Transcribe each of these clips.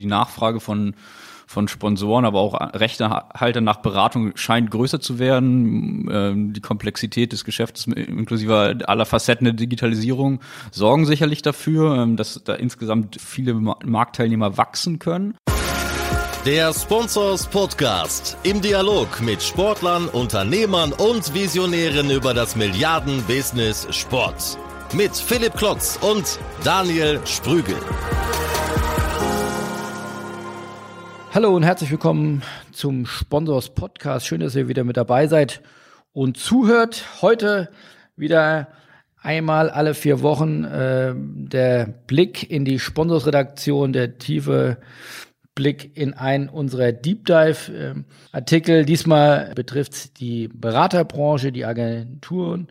Die Nachfrage von von Sponsoren, aber auch Rechtehalter nach Beratung scheint größer zu werden. Ähm, die Komplexität des Geschäfts inklusive aller Facetten der Digitalisierung sorgen sicherlich dafür, ähm, dass da insgesamt viele Marktteilnehmer wachsen können. Der Sponsors Podcast im Dialog mit Sportlern, Unternehmern und Visionären über das Milliarden-Business Sport. Mit Philipp Klotz und Daniel Sprügel. Hallo und herzlich willkommen zum Sponsors Podcast. Schön, dass ihr wieder mit dabei seid und zuhört. Heute wieder einmal alle vier Wochen äh, der Blick in die Sponsorsredaktion, der tiefe Blick in einen unserer Deep Dive äh, Artikel. Diesmal betrifft die Beraterbranche, die Agenturen.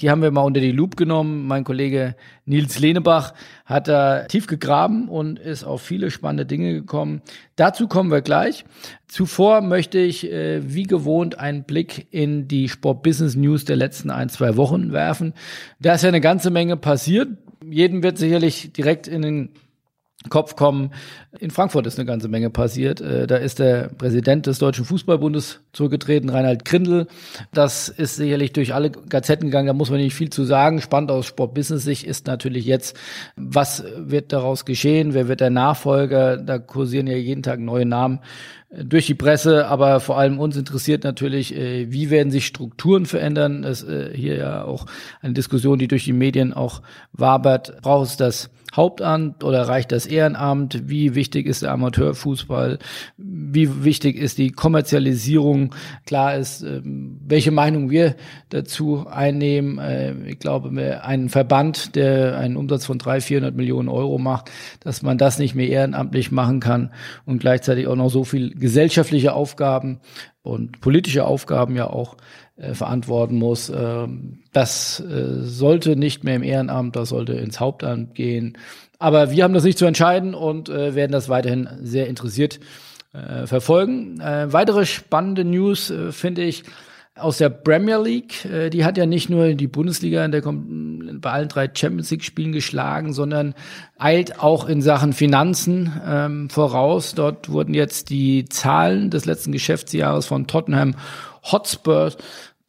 Die haben wir mal unter die Loop genommen. Mein Kollege Nils Lehnebach hat da tief gegraben und ist auf viele spannende Dinge gekommen. Dazu kommen wir gleich. Zuvor möchte ich äh, wie gewohnt einen Blick in die Sport Business News der letzten ein, zwei Wochen werfen. Da ist ja eine ganze Menge passiert. Jedem wird sicherlich direkt in den Kopf kommen. In Frankfurt ist eine ganze Menge passiert. Äh, da ist der Präsident des Deutschen Fußballbundes zurückgetreten, Reinhard Grindel. Das ist sicherlich durch alle Gazetten gegangen, da muss man nicht viel zu sagen. Spannend aus Sportbusiness-Sicht ist natürlich jetzt, was wird daraus geschehen? Wer wird der Nachfolger? Da kursieren ja jeden Tag neue Namen durch die Presse, aber vor allem uns interessiert natürlich, äh, wie werden sich Strukturen verändern. Das ist äh, hier ja auch eine Diskussion, die durch die Medien auch wabert. Braucht es das Hauptamt oder reicht das Ehrenamt? Wie wichtig ist der Amateurfußball? Wie wichtig ist die Kommerzialisierung? Klar ist, ähm, welche Meinung wir dazu einnehmen. Äh, ich glaube, ein Verband, der einen Umsatz von 300, 400 Millionen Euro macht, dass man das nicht mehr ehrenamtlich machen kann und gleichzeitig auch noch so viel gesellschaftliche Aufgaben und politische Aufgaben ja auch äh, verantworten muss. Ähm, das äh, sollte nicht mehr im Ehrenamt, das sollte ins Hauptamt gehen. Aber wir haben das nicht zu entscheiden und äh, werden das weiterhin sehr interessiert äh, verfolgen. Äh, weitere spannende News äh, finde ich aus der Premier League. Äh, die hat ja nicht nur die Bundesliga in der, bei allen drei Champions League Spielen geschlagen, sondern eilt auch in Sachen Finanzen ähm, voraus. Dort wurden jetzt die Zahlen des letzten Geschäftsjahres von Tottenham Hotspur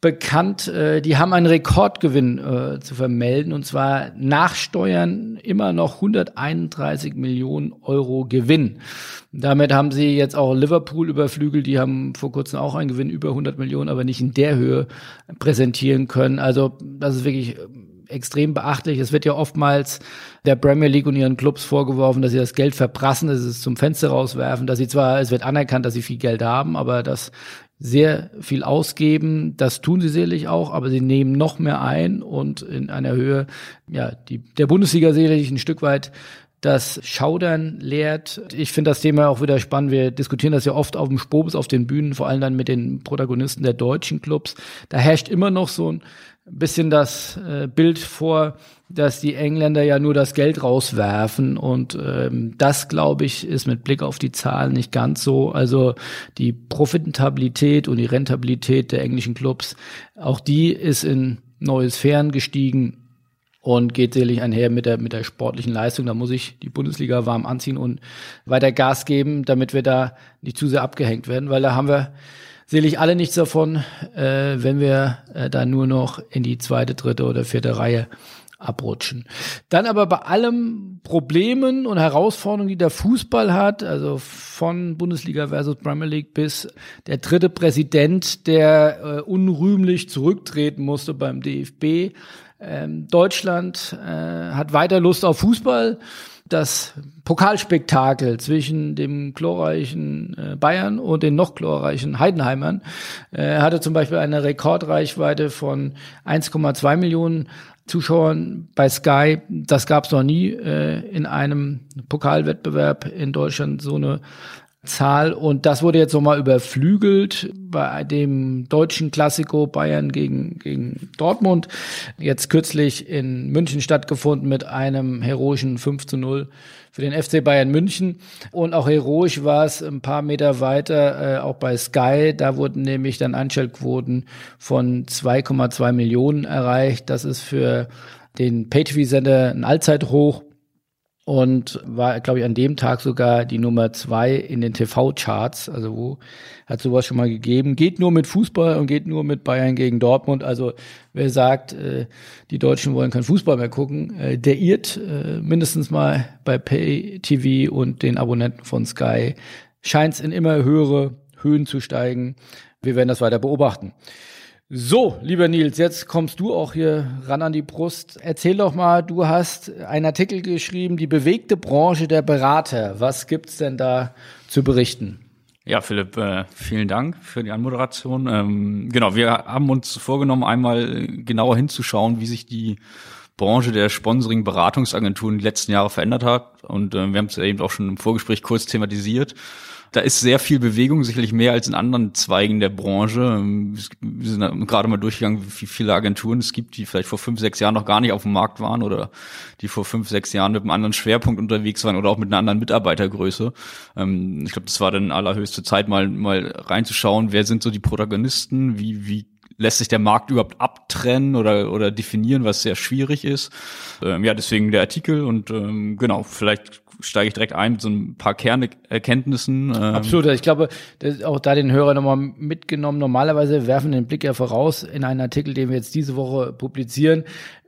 bekannt, äh, die haben einen Rekordgewinn äh, zu vermelden und zwar nach Steuern immer noch 131 Millionen Euro Gewinn. Damit haben sie jetzt auch Liverpool überflügelt, die haben vor kurzem auch einen Gewinn über 100 Millionen, aber nicht in der Höhe präsentieren können. Also das ist wirklich äh, extrem beachtlich. Es wird ja oftmals der Premier League und ihren Clubs vorgeworfen, dass sie das Geld verprassen, dass sie es zum Fenster rauswerfen, dass sie zwar, es wird anerkannt, dass sie viel Geld haben, aber dass sehr viel ausgeben. Das tun sie sicherlich auch, aber sie nehmen noch mehr ein und in einer Höhe, ja, die der Bundesliga sicherlich ein Stück weit das Schaudern lehrt. Ich finde das Thema auch wieder spannend. Wir diskutieren das ja oft auf dem Spobis, auf den Bühnen, vor allem dann mit den Protagonisten der deutschen Clubs. Da herrscht immer noch so ein bisschen das äh, Bild vor, dass die Engländer ja nur das Geld rauswerfen und ähm, das, glaube ich, ist mit Blick auf die Zahlen nicht ganz so. Also die Profitabilität und die Rentabilität der englischen Clubs, auch die ist in neue Sphären gestiegen und geht sicherlich einher mit der, mit der sportlichen Leistung. Da muss ich die Bundesliga warm anziehen und weiter Gas geben, damit wir da nicht zu sehr abgehängt werden, weil da haben wir sicherlich alle nichts davon, äh, wenn wir äh, da nur noch in die zweite, dritte oder vierte Reihe abrutschen. Dann aber bei allem Problemen und Herausforderungen, die der Fußball hat, also von Bundesliga versus Premier League bis der dritte Präsident, der äh, unrühmlich zurücktreten musste beim DFB. Ähm, Deutschland äh, hat weiter Lust auf Fußball. Das Pokalspektakel zwischen dem glorreichen äh, Bayern und den noch glorreichen Heidenheimern äh, hatte zum Beispiel eine Rekordreichweite von 1,2 Millionen Zuschauern bei Sky. Das gab es noch nie äh, in einem Pokalwettbewerb in Deutschland so eine Zahl. Und das wurde jetzt nochmal überflügelt bei dem deutschen Klassiko Bayern gegen, gegen Dortmund. Jetzt kürzlich in München stattgefunden mit einem heroischen 5 zu 0 für den FC Bayern München. Und auch heroisch war es ein paar Meter weiter, äh, auch bei Sky. Da wurden nämlich dann Einschaltquoten von 2,2 Millionen erreicht. Das ist für den Pay-TV-Sender ein Allzeithoch. Und war, glaube ich, an dem Tag sogar die Nummer zwei in den TV-Charts. Also wo hat sowas schon mal gegeben? Geht nur mit Fußball und geht nur mit Bayern gegen Dortmund. Also wer sagt, äh, die Deutschen wollen kein Fußball mehr gucken, äh, der irrt äh, mindestens mal bei Pay TV und den Abonnenten von Sky. Scheint es in immer höhere Höhen zu steigen. Wir werden das weiter beobachten. So, lieber Nils, jetzt kommst du auch hier ran an die Brust. Erzähl doch mal, du hast einen Artikel geschrieben, die bewegte Branche der Berater. Was gibt's denn da zu berichten? Ja, Philipp, äh, vielen Dank für die Anmoderation. Ähm, genau, wir haben uns vorgenommen, einmal genauer hinzuschauen, wie sich die Branche der Sponsoring-Beratungsagenturen die letzten Jahre verändert hat. Und äh, wir haben es eben auch schon im Vorgespräch kurz thematisiert. Da ist sehr viel Bewegung, sicherlich mehr als in anderen Zweigen der Branche. Wir sind gerade mal durchgegangen, wie viele Agenturen es gibt, die vielleicht vor fünf, sechs Jahren noch gar nicht auf dem Markt waren oder die vor fünf, sechs Jahren mit einem anderen Schwerpunkt unterwegs waren oder auch mit einer anderen Mitarbeitergröße. Ähm, ich glaube, das war dann allerhöchste Zeit, mal, mal reinzuschauen, wer sind so die Protagonisten, wie, wie lässt sich der Markt überhaupt abtrennen oder, oder definieren, was sehr schwierig ist. Ähm, ja, deswegen der Artikel und ähm, genau, vielleicht steige ich direkt ein mit so ein paar Kernerkenntnissen. Ähm. Absolut, ich glaube, auch da den Hörer nochmal mitgenommen. Normalerweise werfen den Blick ja voraus in einen Artikel, den wir jetzt diese Woche publizieren.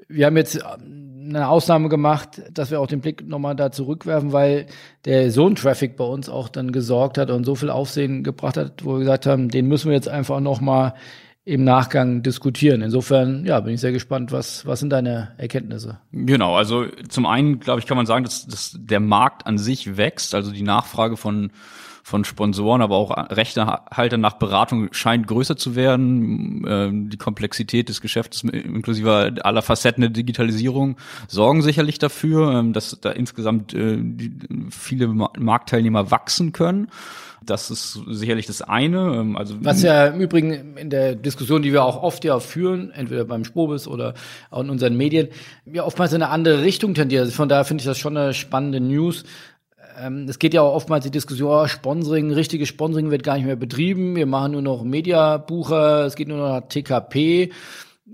Wir haben jetzt ähm, eine Ausnahme gemacht, dass wir auch den Blick nochmal da zurückwerfen, weil der Zone-Traffic bei uns auch dann gesorgt hat und so viel Aufsehen gebracht hat, wo wir gesagt haben, den müssen wir jetzt einfach nochmal im Nachgang diskutieren. Insofern, ja, bin ich sehr gespannt, was, was sind deine Erkenntnisse? Genau, also zum einen, glaube ich, kann man sagen, dass, dass der Markt an sich wächst, also die Nachfrage von von Sponsoren, aber auch Rechtehalter nach Beratung scheint größer zu werden. Ähm, die Komplexität des Geschäfts inklusive aller Facetten der Digitalisierung sorgen sicherlich dafür, ähm, dass da insgesamt äh, viele Marktteilnehmer wachsen können. Das ist sicherlich das eine. Ähm, also Was ja im Übrigen in der Diskussion, die wir auch oft ja führen, entweder beim Spobis oder auch in unseren Medien, ja oftmals in eine andere Richtung tendiert. Also von daher finde ich das schon eine spannende News. Ähm, es geht ja auch oftmals die Diskussion, oh, Sponsoring, richtiges Sponsoring wird gar nicht mehr betrieben. Wir machen nur noch Mediabucher, es geht nur noch TKP.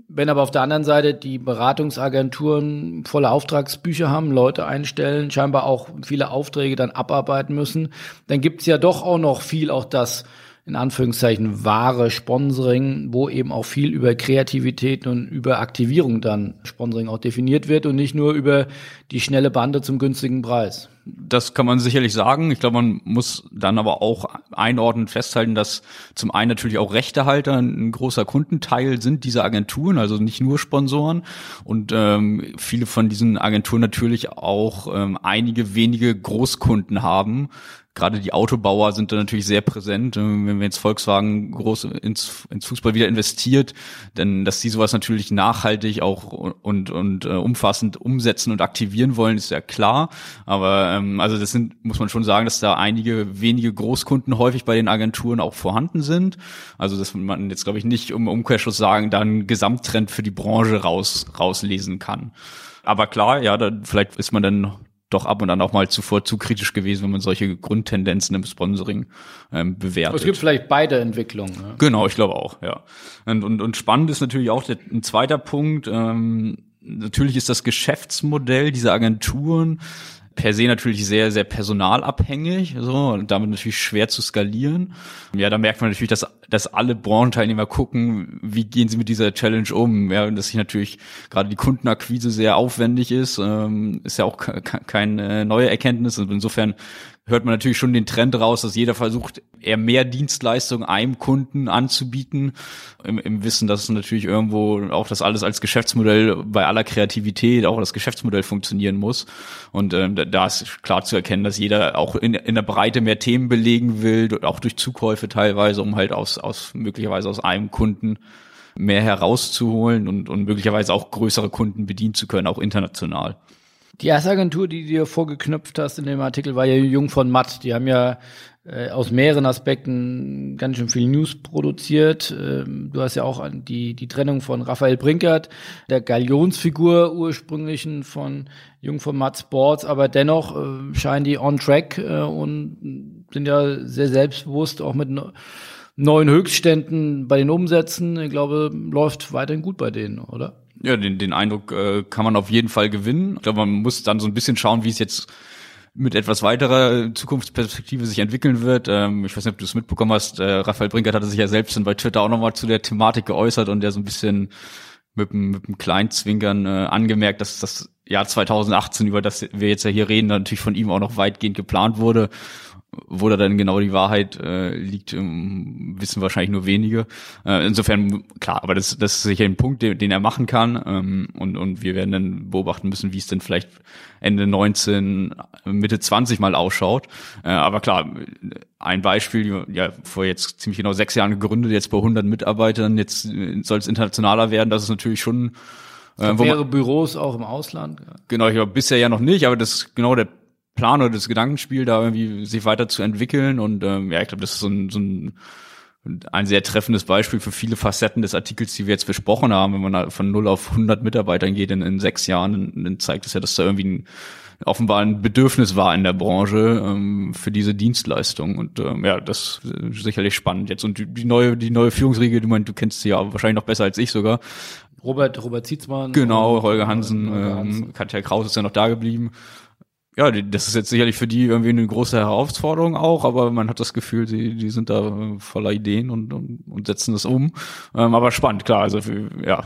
Wenn aber auf der anderen Seite die Beratungsagenturen volle Auftragsbücher haben, Leute einstellen, scheinbar auch viele Aufträge dann abarbeiten müssen, dann gibt's ja doch auch noch viel auch das in Anführungszeichen wahre Sponsoring, wo eben auch viel über Kreativität und über Aktivierung dann Sponsoring auch definiert wird und nicht nur über die schnelle Bande zum günstigen Preis. Das kann man sicherlich sagen. Ich glaube, man muss dann aber auch einordnend festhalten, dass zum einen natürlich auch Rechtehalter ein großer Kundenteil sind dieser Agenturen, also nicht nur Sponsoren und ähm, viele von diesen Agenturen natürlich auch ähm, einige wenige Großkunden haben, gerade die Autobauer sind da natürlich sehr präsent. Äh, wenn wir jetzt Volkswagen groß ins, ins Fußball wieder investiert, dann, dass die sowas natürlich nachhaltig auch und, und äh, umfassend umsetzen und aktivieren wollen, ist ja klar. Aber ähm, also das sind, muss man schon sagen, dass da einige wenige Großkunden häufig bei den Agenturen auch vorhanden sind. Also dass man jetzt, glaube ich, nicht um Umkehrschluss sagen, da einen Gesamttrend für die Branche raus, rauslesen kann. Aber klar, ja, da, vielleicht ist man dann doch ab und an auch mal zuvor zu kritisch gewesen, wenn man solche Grundtendenzen im Sponsoring ähm, bewertet. Es gibt vielleicht beide Entwicklungen. Ne? Genau, ich glaube auch, ja. Und, und, und spannend ist natürlich auch der, ein zweiter Punkt. Ähm, natürlich ist das Geschäftsmodell dieser Agenturen per se natürlich sehr, sehr personalabhängig, so, und damit natürlich schwer zu skalieren. Ja, da merkt man natürlich, dass, dass alle Branchenteilnehmer gucken, wie gehen sie mit dieser Challenge um, ja, und dass sich natürlich gerade die Kundenakquise sehr aufwendig ist, ähm, ist ja auch keine neue Erkenntnis und insofern hört man natürlich schon den Trend raus, dass jeder versucht, eher mehr Dienstleistungen einem Kunden anzubieten, im, im Wissen, dass es natürlich irgendwo auch das alles als Geschäftsmodell bei aller Kreativität auch das Geschäftsmodell funktionieren muss. Und ähm, da ist klar zu erkennen, dass jeder auch in, in der Breite mehr Themen belegen will, auch durch Zukäufe teilweise, um halt aus, aus möglicherweise aus einem Kunden mehr herauszuholen und, und möglicherweise auch größere Kunden bedienen zu können, auch international. Die erste Agentur, die du dir vorgeknüpft hast in dem Artikel, war ja Jung von Matt. Die haben ja äh, aus mehreren Aspekten ganz schön viel News produziert. Ähm, du hast ja auch die, die Trennung von Raphael Brinkert, der Galionsfigur ursprünglichen von Jung von Matt Sports, aber dennoch äh, scheinen die on track äh, und sind ja sehr selbstbewusst, auch mit neuen Höchstständen bei den Umsätzen. Ich glaube, läuft weiterhin gut bei denen, oder? Ja, den, den Eindruck äh, kann man auf jeden Fall gewinnen. Ich glaube, man muss dann so ein bisschen schauen, wie es jetzt mit etwas weiterer Zukunftsperspektive sich entwickeln wird. Ähm, ich weiß nicht, ob du es mitbekommen hast. Äh, Raphael Brinkert hatte sich ja selbst dann bei Twitter auch nochmal zu der Thematik geäußert und der so ein bisschen mit, mit einem Kleinzwinkern äh, angemerkt, dass das Jahr 2018, über das wir jetzt ja hier reden, natürlich von ihm auch noch weitgehend geplant wurde wo da dann genau die Wahrheit äh, liegt, ähm, wissen wahrscheinlich nur wenige. Äh, insofern, klar, aber das, das ist sicher ein Punkt, den, den er machen kann. Ähm, und, und wir werden dann beobachten müssen, wie es denn vielleicht Ende 19, Mitte 20 mal ausschaut. Äh, aber klar, ein Beispiel, ja, vor jetzt ziemlich genau sechs Jahren gegründet, jetzt bei 100 Mitarbeitern, jetzt soll es internationaler werden, das ist natürlich schon äh, mehrere Büros auch im Ausland. Genau, ich glaube bisher ja noch nicht, aber das ist genau der Plan oder das Gedankenspiel, da irgendwie sich weiterzuentwickeln. Und ähm, ja, ich glaube, das ist so ein, so ein ein sehr treffendes Beispiel für viele Facetten des Artikels, die wir jetzt besprochen haben. Wenn man von 0 auf 100 Mitarbeitern geht in, in sechs Jahren, dann zeigt es ja, dass da irgendwie ein, offenbar ein Bedürfnis war in der Branche ähm, für diese Dienstleistung. Und ähm, ja, das ist sicherlich spannend jetzt. Und die, die neue, die neue Führungsriege, du meinst, du kennst sie ja wahrscheinlich noch besser als ich sogar. Robert, Robert Zietzmann. Genau, Holger Hansen, Holger Hansen. Ähm, Katja Kraus ist ja noch da geblieben ja, das ist jetzt sicherlich für die irgendwie eine große Herausforderung auch, aber man hat das Gefühl, die, die sind da äh, voller Ideen und, und, und setzen das um. Ähm, aber spannend, klar. Also ja,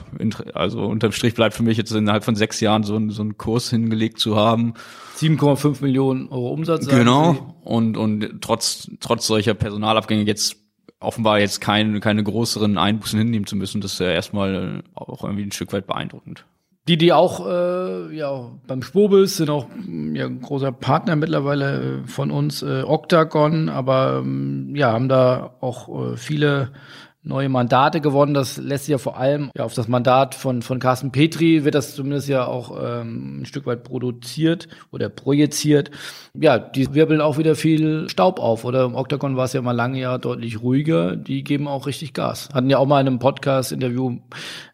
also unterm Strich bleibt für mich jetzt innerhalb von sechs Jahren so, ein, so einen Kurs hingelegt zu haben. 7,5 Millionen Euro Umsatz. Genau. Und, und trotz, trotz solcher Personalabgänge jetzt offenbar jetzt kein, keine größeren Einbußen hinnehmen zu müssen, das ist ja erstmal auch irgendwie ein Stück weit beeindruckend. Die, die auch äh, ja, beim Spobis sind auch ja, ein großer Partner mittlerweile äh, von uns, äh, Octagon, aber ähm, ja, haben da auch äh, viele neue Mandate gewonnen. Das lässt sich ja vor allem ja, auf das Mandat von, von Carsten Petri wird das zumindest ja auch ähm, ein Stück weit produziert oder projiziert. Ja, die wirbeln auch wieder viel Staub auf. Oder im Octagon war es ja mal lange ja deutlich ruhiger. Die geben auch richtig Gas. Hatten ja auch mal in einem Podcast-Interview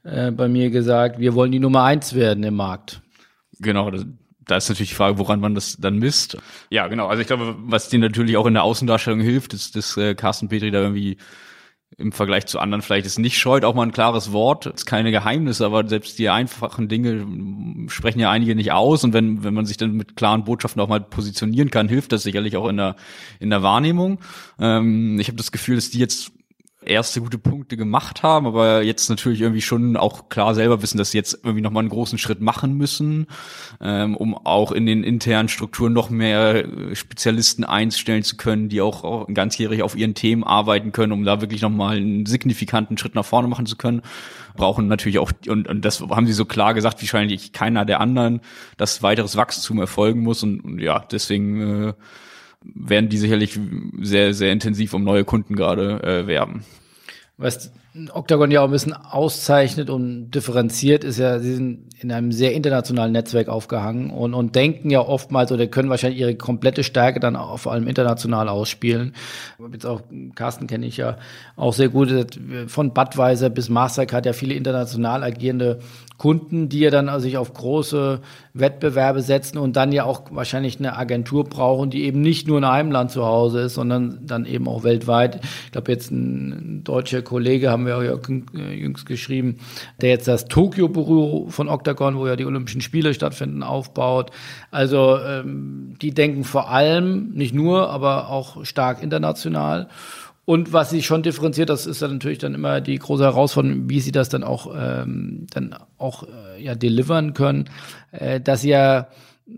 äh, bei mir gesagt, wir wollen die Nummer eins werden im Markt. Genau, das, da ist natürlich die Frage, woran man das dann misst. Ja, genau. Also ich glaube, was dir natürlich auch in der Außendarstellung hilft, ist, dass äh, Carsten Petri da irgendwie im Vergleich zu anderen vielleicht ist nicht scheut, auch mal ein klares Wort, ist keine Geheimnisse, aber selbst die einfachen Dinge sprechen ja einige nicht aus und wenn, wenn man sich dann mit klaren Botschaften auch mal positionieren kann, hilft das sicherlich auch in der, in der Wahrnehmung. Ähm, ich habe das Gefühl, dass die jetzt erste gute Punkte gemacht haben, aber jetzt natürlich irgendwie schon auch klar selber wissen, dass sie jetzt irgendwie nochmal einen großen Schritt machen müssen, ähm, um auch in den internen Strukturen noch mehr äh, Spezialisten einstellen zu können, die auch, auch ganzjährig auf ihren Themen arbeiten können, um da wirklich nochmal einen signifikanten Schritt nach vorne machen zu können. Brauchen natürlich auch, und, und das haben sie so klar gesagt, wahrscheinlich keiner der anderen, dass weiteres Wachstum erfolgen muss und, und ja, deswegen äh, werden die sicherlich sehr, sehr intensiv um neue Kunden gerade äh, werben. Was Octagon ja auch ein bisschen auszeichnet und differenziert, ist ja, sie sind in einem sehr internationalen Netzwerk aufgehangen und, und denken ja oftmals oder können wahrscheinlich ihre komplette Stärke dann auch vor allem international ausspielen. Jetzt auch Carsten kenne ich ja auch sehr gut. Von Budweiser bis Mastercard ja viele international agierende Kunden, die ja dann sich auf große Wettbewerbe setzen und dann ja auch wahrscheinlich eine Agentur brauchen, die eben nicht nur in einem Land zu Hause ist, sondern dann eben auch weltweit. Ich glaube, jetzt ein deutscher Kollege, haben wir auch äh, jüngst geschrieben, der jetzt das Tokio-Büro von Octagon, wo ja die Olympischen Spiele stattfinden, aufbaut. Also ähm, die denken vor allem, nicht nur, aber auch stark international. Und was sie schon differenziert, das ist dann natürlich dann immer die große Herausforderung, wie sie das dann auch ähm, dann auch äh, ja delivern können, äh, dass sie ja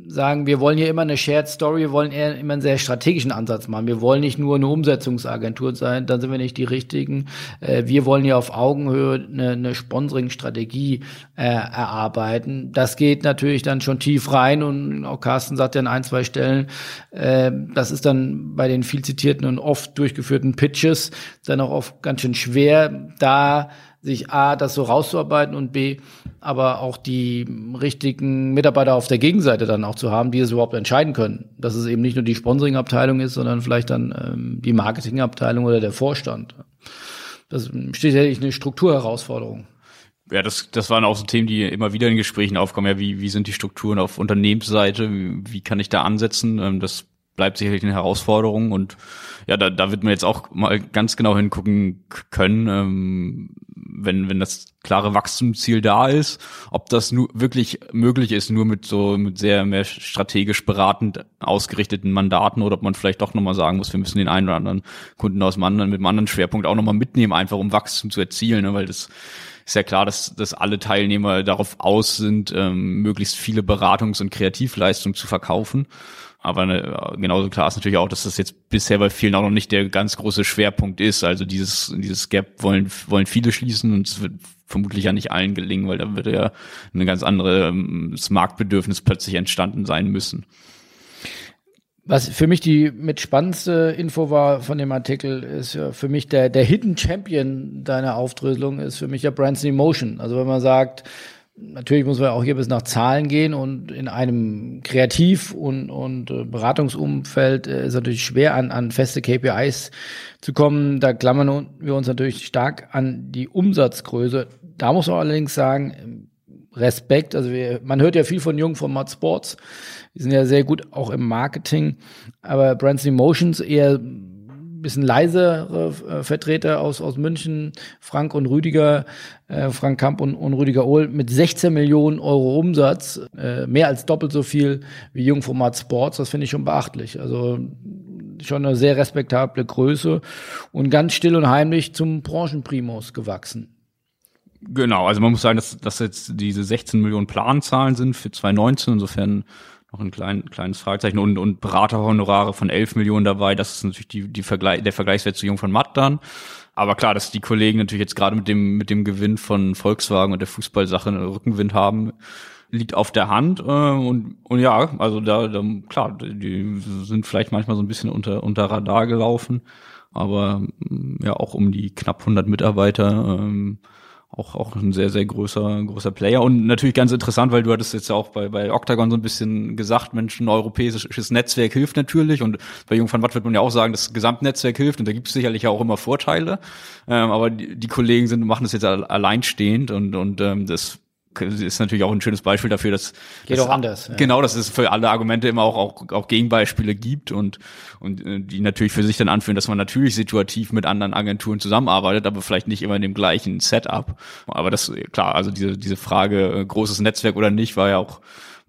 sagen, wir wollen hier immer eine Shared Story, wir wollen eher immer einen sehr strategischen Ansatz machen. Wir wollen nicht nur eine Umsetzungsagentur sein, dann sind wir nicht die richtigen. Äh, wir wollen hier auf Augenhöhe eine, eine Sponsoring-Strategie äh, erarbeiten. Das geht natürlich dann schon tief rein und auch Carsten sagt ja an ein, zwei Stellen, äh, das ist dann bei den viel zitierten und oft durchgeführten Pitches dann auch oft ganz schön schwer, da sich A, das so rauszuarbeiten und B, aber auch die richtigen Mitarbeiter auf der Gegenseite dann auch zu haben, die es überhaupt entscheiden können. Dass es eben nicht nur die Sponsoring-Abteilung ist, sondern vielleicht dann ähm, die Marketing-Abteilung oder der Vorstand. Das steht ja eine Strukturherausforderung. Ja, das, das waren auch so Themen, die immer wieder in Gesprächen aufkommen. Ja, wie, wie sind die Strukturen auf Unternehmensseite? Wie, wie kann ich da ansetzen? Ähm, das bleibt sicherlich eine Herausforderung und ja, da, da wird man jetzt auch mal ganz genau hingucken können, ähm, wenn, wenn das klare Wachstumsziel da ist, ob das nur wirklich möglich ist, nur mit so mit sehr mehr strategisch beratend ausgerichteten Mandaten oder ob man vielleicht doch nochmal sagen muss, wir müssen den einen oder anderen Kunden aus dem anderen, mit einem anderen Schwerpunkt auch nochmal mitnehmen, einfach um Wachstum zu erzielen, ne? weil das ist ja klar, dass, dass alle Teilnehmer darauf aus sind, ähm, möglichst viele Beratungs- und Kreativleistungen zu verkaufen. Aber ne, genauso klar ist natürlich auch, dass das jetzt bisher bei vielen auch noch nicht der ganz große Schwerpunkt ist. Also dieses, dieses Gap wollen, wollen viele schließen und es wird vermutlich ja nicht allen gelingen, weil da wird ja eine ganz andere ähm, Marktbedürfnis plötzlich entstanden sein müssen. Was für mich die mit spannendste Info war von dem Artikel, ist ja für mich der, der Hidden Champion deiner Aufdröselung ist für mich ja Branson Emotion. Also wenn man sagt, natürlich muss man auch hier bis nach Zahlen gehen und in einem Kreativ- und, und äh, Beratungsumfeld äh, ist natürlich schwer an, an feste KPIs zu kommen. Da klammern wir uns natürlich stark an die Umsatzgröße. Da muss man allerdings sagen, Respekt. Also wir, man hört ja viel von Jung von Mod Sports. Die sind ja sehr gut auch im Marketing. Aber Brands Emotions eher bisschen leisere äh, Vertreter aus, aus München, Frank und Rüdiger, äh, Frank Kamp und, und Rüdiger Ohl mit 16 Millionen Euro Umsatz, äh, mehr als doppelt so viel wie Jungformat Sports. Das finde ich schon beachtlich. Also schon eine sehr respektable Größe und ganz still und heimlich zum Branchenprimus gewachsen. Genau, also man muss sagen, dass, dass jetzt diese 16 Millionen Planzahlen sind für 2019, insofern noch ein klein, kleines Fragezeichen und, und Beraterhonorare von 11 Millionen dabei. Das ist natürlich die, die Vergleich, der Vergleichswert zu Jung von Matt dann. Aber klar, dass die Kollegen natürlich jetzt gerade mit dem, mit dem Gewinn von Volkswagen und der Fußballsache einen Rückenwind haben, liegt auf der Hand. Äh, und, und ja, also da, da, klar, die sind vielleicht manchmal so ein bisschen unter, unter Radar gelaufen. Aber ja, auch um die knapp 100 Mitarbeiter. Ähm, auch, auch ein sehr, sehr großer, großer Player. Und natürlich ganz interessant, weil du hattest jetzt ja auch bei, bei Octagon so ein bisschen gesagt, Mensch, ein europäisches Netzwerk hilft natürlich. Und bei Jung van Watt wird man ja auch sagen, das Gesamtnetzwerk hilft. Und da gibt es sicherlich auch immer Vorteile. Ähm, aber die, die Kollegen sind, machen das jetzt alleinstehend und, und ähm, das ist natürlich auch ein schönes Beispiel dafür, dass geht dass, auch anders. Ja. Genau, dass es für alle Argumente immer auch, auch auch Gegenbeispiele gibt und und äh, die natürlich für sich dann anführen, dass man natürlich situativ mit anderen Agenturen zusammenarbeitet, aber vielleicht nicht immer in dem gleichen Setup. Aber das klar, also diese diese Frage äh, großes Netzwerk oder nicht war ja auch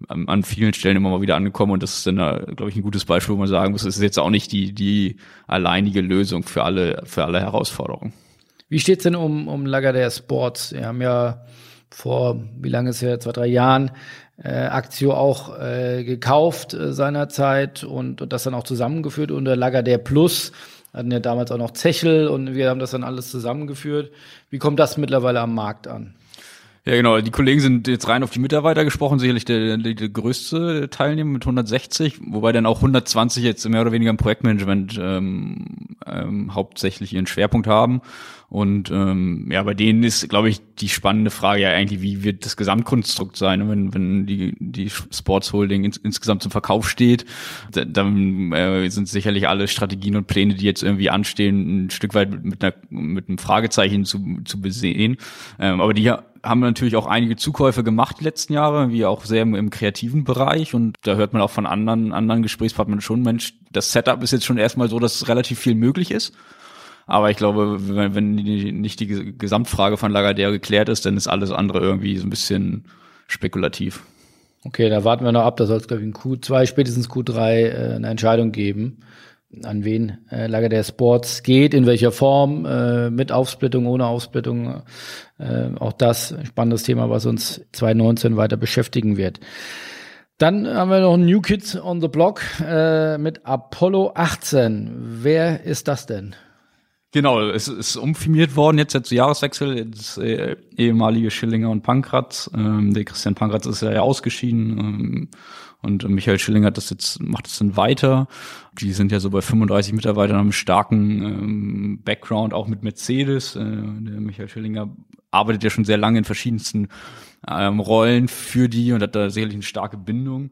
an vielen Stellen immer mal wieder angekommen und das ist dann, glaube ich, ein gutes Beispiel, wo man sagen muss, es ist jetzt auch nicht die die alleinige Lösung für alle für alle Herausforderungen. Wie steht's denn um um Lager der Sports? Wir haben ja vor, wie lange ist her, zwei, drei Jahren, äh, Aktio auch äh, gekauft äh, seinerzeit und, und das dann auch zusammengeführt unter Lager der Plus. Hatten ja damals auch noch Zechel und wir haben das dann alles zusammengeführt. Wie kommt das mittlerweile am Markt an? Ja, genau. Die Kollegen sind jetzt rein auf die Mitarbeiter gesprochen, sicherlich der, der, der größte Teilnehmer mit 160, wobei dann auch 120 jetzt mehr oder weniger im Projektmanagement ähm, ähm, hauptsächlich ihren Schwerpunkt haben. Und ähm, ja, bei denen ist, glaube ich, die spannende Frage ja eigentlich, wie wird das Gesamtkonstrukt sein, wenn, wenn die, die Sports Holding ins, insgesamt zum Verkauf steht. Dann äh, sind sicherlich alle Strategien und Pläne, die jetzt irgendwie anstehen, ein Stück weit mit, einer, mit einem Fragezeichen zu, zu besehen. Ähm, aber die haben natürlich auch einige Zukäufe gemacht die letzten Jahre, wie auch sehr im, im, kreativen Bereich. Und da hört man auch von anderen, anderen Gesprächspartnern schon, Mensch, das Setup ist jetzt schon erstmal so, dass relativ viel möglich ist. Aber ich glaube, wenn, wenn die, nicht die Gesamtfrage von Lagardère geklärt ist, dann ist alles andere irgendwie so ein bisschen spekulativ. Okay, da warten wir noch ab. Da soll es, glaube ich, in Q2, spätestens Q3 äh, eine Entscheidung geben an wen äh, Lager der Sports geht, in welcher Form, äh, mit Aufsplittung, ohne Aufsplittung. Äh, auch das spannendes Thema, was uns 2019 weiter beschäftigen wird. Dann haben wir noch New Kids on the Block äh, mit Apollo 18. Wer ist das denn? Genau, es ist umfirmiert worden jetzt, zu Jahreswechsel, das äh, ehemalige Schillinger und Pankratz. Ähm, der Christian Pankratz ist ja ausgeschieden ähm, und Michael Schilling hat das jetzt, macht das dann weiter. Die sind ja so bei 35 Mitarbeitern, haben einen starken ähm, Background, auch mit Mercedes. Äh, der Michael Schillinger arbeitet ja schon sehr lange in verschiedensten ähm, Rollen für die und hat da sicherlich eine starke Bindung.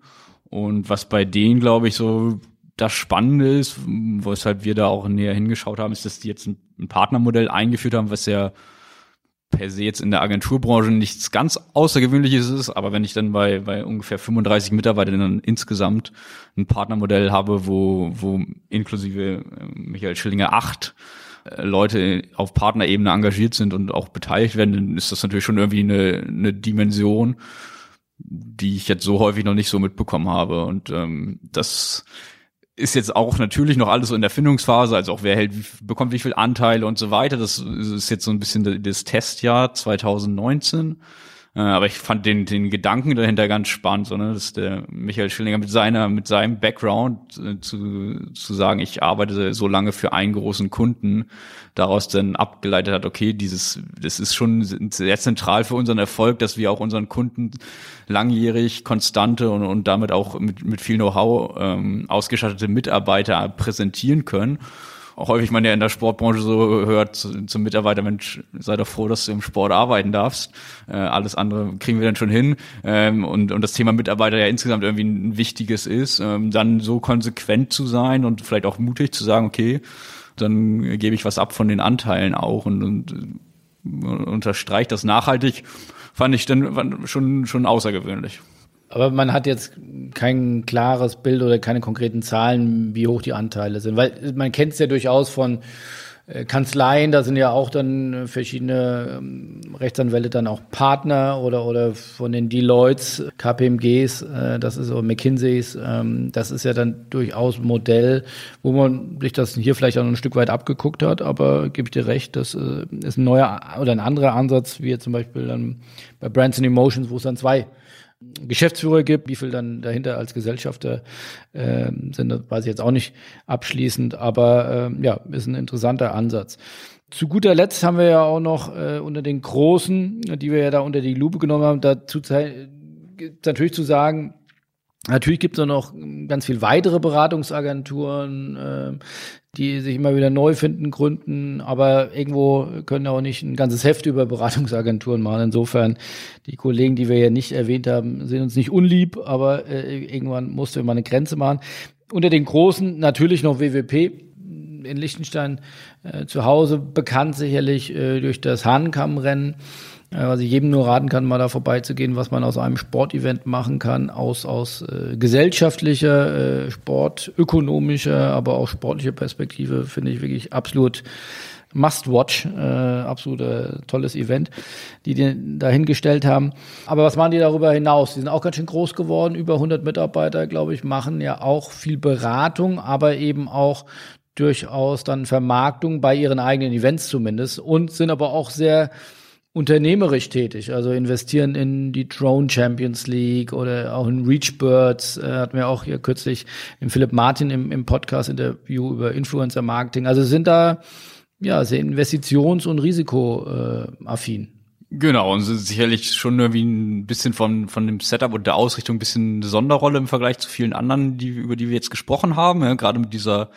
Und was bei denen, glaube ich, so das Spannende ist, weshalb wir da auch näher hingeschaut haben, ist, dass die jetzt ein, ein Partnermodell eingeführt haben, was ja per se jetzt in der Agenturbranche nichts ganz Außergewöhnliches ist, aber wenn ich dann bei, bei ungefähr 35 Mitarbeitern insgesamt ein Partnermodell habe, wo, wo inklusive äh, Michael Schillinger acht Leute auf Partnerebene engagiert sind und auch beteiligt werden, dann ist das natürlich schon irgendwie eine, eine Dimension, die ich jetzt so häufig noch nicht so mitbekommen habe. Und ähm, das ist jetzt auch natürlich noch alles so in der Findungsphase, also auch wer hält, bekommt wie viel Anteile und so weiter. Das ist jetzt so ein bisschen das Testjahr 2019. Äh, aber ich fand den, den Gedanken dahinter ganz spannend, so, ne, dass der Michael Schillinger mit seiner, mit seinem Background äh, zu, zu sagen, ich arbeite so lange für einen großen Kunden, daraus dann abgeleitet hat, okay, dieses, das ist schon sehr zentral für unseren Erfolg, dass wir auch unseren Kunden langjährig konstante und, und damit auch mit, mit viel Know-how ähm, ausgestattete Mitarbeiter präsentieren können häufig man ja in der Sportbranche so hört zum Mitarbeiter, Mensch, sei doch froh, dass du im Sport arbeiten darfst. Äh, alles andere kriegen wir dann schon hin. Ähm, und, und das Thema Mitarbeiter ja insgesamt irgendwie ein wichtiges ist, ähm, dann so konsequent zu sein und vielleicht auch mutig zu sagen, okay, dann gebe ich was ab von den Anteilen auch und, und äh, unterstreicht das nachhaltig, fand ich dann schon, schon außergewöhnlich. Aber man hat jetzt kein klares Bild oder keine konkreten Zahlen, wie hoch die Anteile sind. Weil man kennt es ja durchaus von äh, Kanzleien, da sind ja auch dann verschiedene ähm, Rechtsanwälte dann auch Partner oder, oder von den Deloittes, KPMGs, äh, das ist oder McKinseys, ähm, das ist ja dann durchaus ein Modell, wo man sich das hier vielleicht auch noch ein Stück weit abgeguckt hat, aber gebe ich dir recht, das äh, ist ein neuer oder ein anderer Ansatz, wie zum Beispiel dann bei Brands and Emotions, wo es dann zwei Geschäftsführer gibt, wie viel dann dahinter als Gesellschafter äh, sind, das weiß ich jetzt auch nicht abschließend, aber äh, ja, ist ein interessanter Ansatz. Zu guter Letzt haben wir ja auch noch äh, unter den Großen, die wir ja da unter die Lupe genommen haben, dazu natürlich zu sagen, Natürlich gibt es noch ganz viel weitere Beratungsagenturen, äh, die sich immer wieder neu finden, gründen, aber irgendwo können auch nicht ein ganzes Heft über Beratungsagenturen machen. Insofern, die Kollegen, die wir ja nicht erwähnt haben, sind uns nicht unlieb, aber äh, irgendwann musste mal eine Grenze machen. Unter den Großen natürlich noch WWP in Liechtenstein äh, zu Hause, bekannt sicherlich äh, durch das Hahnenkammrennen. Was ich jedem nur raten kann, mal da vorbeizugehen, was man aus einem Sportevent machen kann, aus, aus äh, gesellschaftlicher, äh, sportökonomischer, aber auch sportlicher Perspektive, finde ich wirklich absolut Must-Watch, äh, absolut äh, tolles Event, die die dahingestellt haben. Aber was machen die darüber hinaus? Die sind auch ganz schön groß geworden, über 100 Mitarbeiter, glaube ich, machen ja auch viel Beratung, aber eben auch durchaus dann Vermarktung bei ihren eigenen Events zumindest und sind aber auch sehr unternehmerisch tätig, also investieren in die Drone Champions League oder auch in Reachbirds, äh, hatten wir auch hier kürzlich im Philipp Martin im, im Podcast-Interview über Influencer Marketing. Also sind da ja sehr investitions- und risikoaffin. Genau, und sind sicherlich schon irgendwie ein bisschen von, von dem Setup und der Ausrichtung ein bisschen eine Sonderrolle im Vergleich zu vielen anderen, die, über die wir jetzt gesprochen haben, ja, gerade mit dieser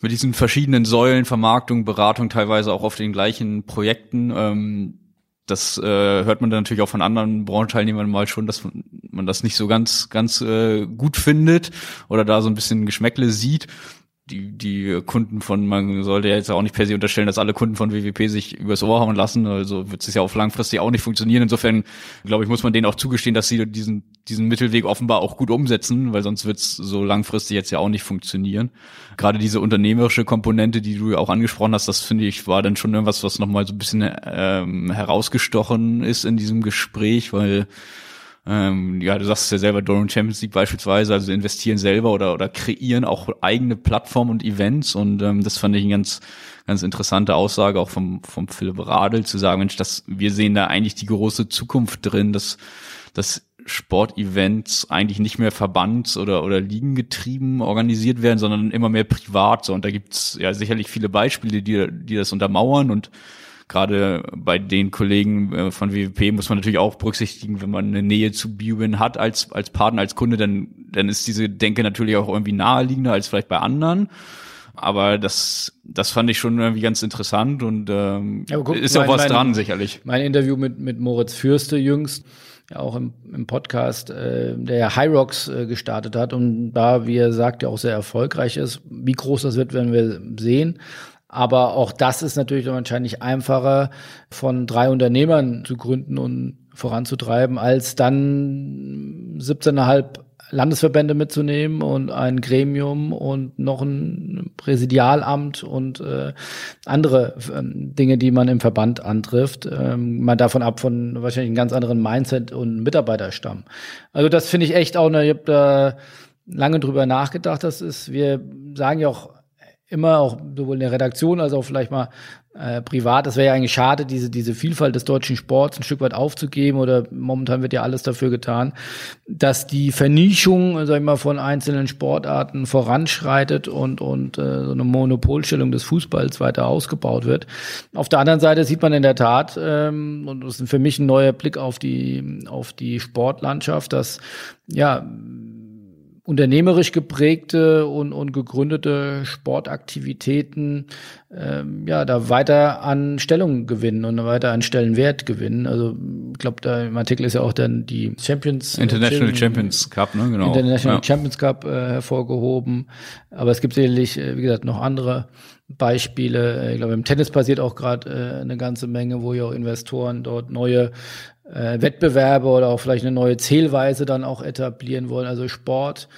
mit diesen verschiedenen Säulen, Vermarktung, Beratung, teilweise auch auf den gleichen Projekten. Ähm, das äh, hört man dann natürlich auch von anderen Branchenteilnehmern mal schon, dass man das nicht so ganz, ganz äh, gut findet oder da so ein bisschen Geschmäckle sieht die, die Kunden von, man sollte ja jetzt auch nicht per se unterstellen, dass alle Kunden von WWP sich übers Ohr hauen lassen, also wird es ja auf langfristig auch nicht funktionieren. Insofern, glaube ich, muss man denen auch zugestehen, dass sie diesen, diesen Mittelweg offenbar auch gut umsetzen, weil sonst wird es so langfristig jetzt ja auch nicht funktionieren. Gerade diese unternehmerische Komponente, die du ja auch angesprochen hast, das finde ich, war dann schon irgendwas, was nochmal so ein bisschen ähm, herausgestochen ist in diesem Gespräch, weil ähm, ja, du sagst es ja selber, Doran Champions League beispielsweise, also investieren selber oder, oder kreieren auch eigene Plattformen und Events und ähm, das fand ich eine ganz, ganz interessante Aussage auch vom, vom Philipp Radl zu sagen, Mensch, das, wir sehen da eigentlich die große Zukunft drin, dass, dass Sportevents eigentlich nicht mehr verbands- oder, oder liegengetrieben organisiert werden, sondern immer mehr privat. So. Und da gibt's ja sicherlich viele Beispiele, die, die das untermauern und gerade bei den Kollegen äh, von WWP muss man natürlich auch berücksichtigen, wenn man eine Nähe zu Bubin hat als, als Partner, als Kunde, dann, dann ist diese Denke natürlich auch irgendwie naheliegender als vielleicht bei anderen. Aber das, das fand ich schon irgendwie ganz interessant und ähm, ja, guck, ist auch was mein, dran, sicherlich. Mein Interview mit, mit Moritz Fürste jüngst, ja auch im, im Podcast, äh, der ja High Rocks äh, gestartet hat und da, wie er sagt, ja auch sehr erfolgreich ist. Wie groß das wird, werden wir sehen. Aber auch das ist natürlich wahrscheinlich einfacher von drei Unternehmern zu gründen und voranzutreiben, als dann 17,5 Landesverbände mitzunehmen und ein Gremium und noch ein Präsidialamt und äh, andere ähm, Dinge, die man im Verband antrifft. Ähm, mal davon ab von wahrscheinlich einem ganz anderen Mindset und Mitarbeiterstamm. Also das finde ich echt auch, ne, ich habe da lange drüber nachgedacht. Das ist, wir sagen ja auch immer auch sowohl in der Redaktion als auch vielleicht mal äh, privat. Das wäre ja eigentlich schade, diese, diese Vielfalt des deutschen Sports ein Stück weit aufzugeben oder momentan wird ja alles dafür getan, dass die Vernischung, sag ich mal, von einzelnen Sportarten voranschreitet und, und äh, so eine Monopolstellung des Fußballs weiter ausgebaut wird. Auf der anderen Seite sieht man in der Tat, ähm, und das ist für mich ein neuer Blick auf die, auf die Sportlandschaft, dass ja unternehmerisch geprägte und, und gegründete Sportaktivitäten ähm, ja da weiter an Stellung gewinnen und weiter an Stellenwert gewinnen. Also ich glaube, da im Artikel ist ja auch dann die Champions äh, International äh, Champions Cup, ne? Genau. International ja. Champions Cup äh, hervorgehoben. Aber es gibt sicherlich, äh, wie gesagt, noch andere Beispiele. Ich glaube, im Tennis passiert auch gerade äh, eine ganze Menge, wo ja auch Investoren dort neue äh, Wettbewerbe oder auch vielleicht eine neue Zählweise dann auch etablieren wollen. Also Sport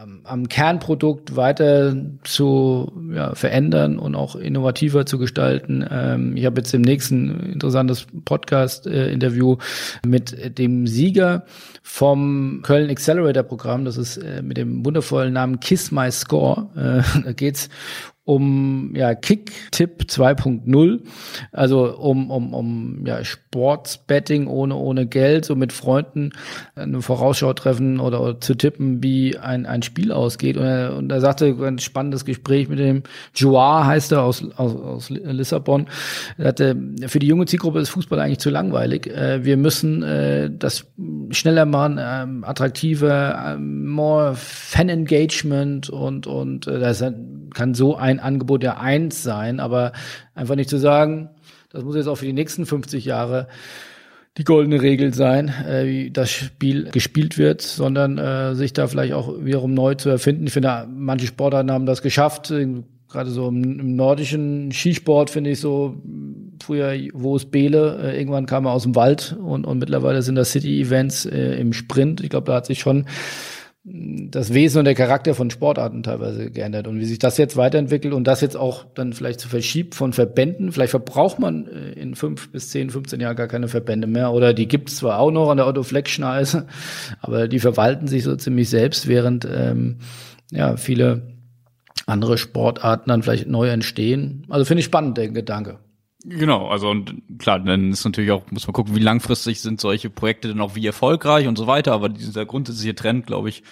ähm, am Kernprodukt weiter zu ja, verändern und auch innovativer zu gestalten. Ähm, ich habe jetzt im nächsten interessantes Podcast-Interview äh, mit dem Sieger vom Köln Accelerator Programm. Das ist äh, mit dem wundervollen Namen Kiss My Score. Äh, da geht's um ja Kick-Tipp 2.0, also um um um ja Sportsbetting ohne ohne Geld, so mit Freunden eine Vorausschau treffen oder, oder zu tippen, wie ein ein Spiel ausgeht. Und er, und er sagte ein spannendes Gespräch mit dem Joar heißt er aus aus, aus Lissabon. Er sagte, für die junge Zielgruppe ist Fußball eigentlich zu langweilig. Äh, wir müssen äh, das schneller machen, ähm, attraktiver, ähm, more Fan Engagement und und äh, das kann so ein Angebot der Eins sein, aber einfach nicht zu sagen, das muss jetzt auch für die nächsten 50 Jahre die goldene Regel sein, äh, wie das Spiel gespielt wird, sondern äh, sich da vielleicht auch wiederum neu zu erfinden. Ich finde, manche Sportarten haben das geschafft. Gerade so im, im nordischen Skisport finde ich so, früher wo es Bele, äh, irgendwann kam er aus dem Wald und, und mittlerweile sind das City-Events äh, im Sprint. Ich glaube, da hat sich schon das Wesen und der Charakter von Sportarten teilweise geändert und wie sich das jetzt weiterentwickelt und das jetzt auch dann vielleicht zu verschiebt von Verbänden. Vielleicht verbraucht man äh, in fünf bis zehn, 15 Jahren gar keine Verbände mehr oder die gibt es zwar auch noch an der Otto Fleck Schneise, aber die verwalten sich so ziemlich selbst, während ähm, ja viele andere Sportarten dann vielleicht neu entstehen. Also finde ich spannend, der Gedanke. Genau, also und klar, dann ist natürlich auch, muss man gucken, wie langfristig sind solche Projekte dann auch wie erfolgreich und so weiter, aber dieser grundsätzliche Trend, glaube ich,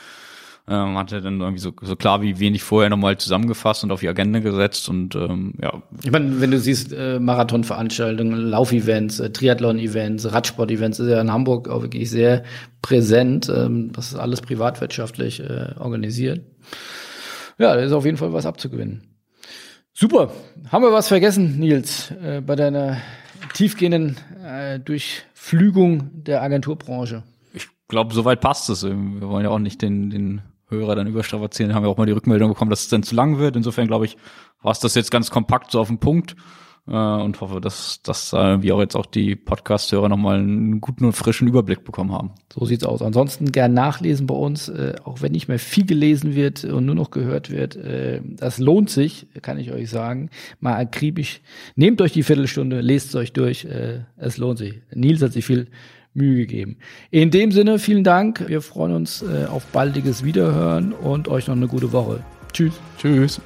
ähm, hat er dann irgendwie so, so klar wie wenig vorher nochmal zusammengefasst und auf die Agenda gesetzt und ähm, ja. Ich meine, wenn du siehst, äh, Marathonveranstaltungen, Laufevents, äh, Triathlon-Events, Radsport-Events, ist ja in Hamburg auch wirklich sehr präsent. Ähm, das ist alles privatwirtschaftlich äh, organisiert. Ja, da ist auf jeden Fall was abzugewinnen. Super. Haben wir was vergessen, Nils, äh, bei deiner tiefgehenden äh, Durchflügung der Agenturbranche? Ich glaube, soweit passt es. Wir wollen ja auch nicht den, den Hörer dann überstrapazieren. Haben wir auch mal die Rückmeldung bekommen, dass es dann zu lang wird. Insofern glaube ich, war es das jetzt ganz kompakt so auf den Punkt äh, und hoffe, dass, dass äh, wir auch jetzt auch die Podcast-Hörer nochmal einen guten und frischen Überblick bekommen haben. So sieht's aus. Ansonsten gern nachlesen bei uns, äh, auch wenn nicht mehr viel gelesen wird und nur noch gehört wird. Äh, das lohnt sich, kann ich euch sagen. Mal akribisch. Nehmt euch die Viertelstunde, lest es euch durch. Äh, es lohnt sich. Nils hat sich viel Mühe gegeben. In dem Sinne, vielen Dank. Wir freuen uns äh, auf baldiges Wiederhören und euch noch eine gute Woche. Tschüss. Tschüss.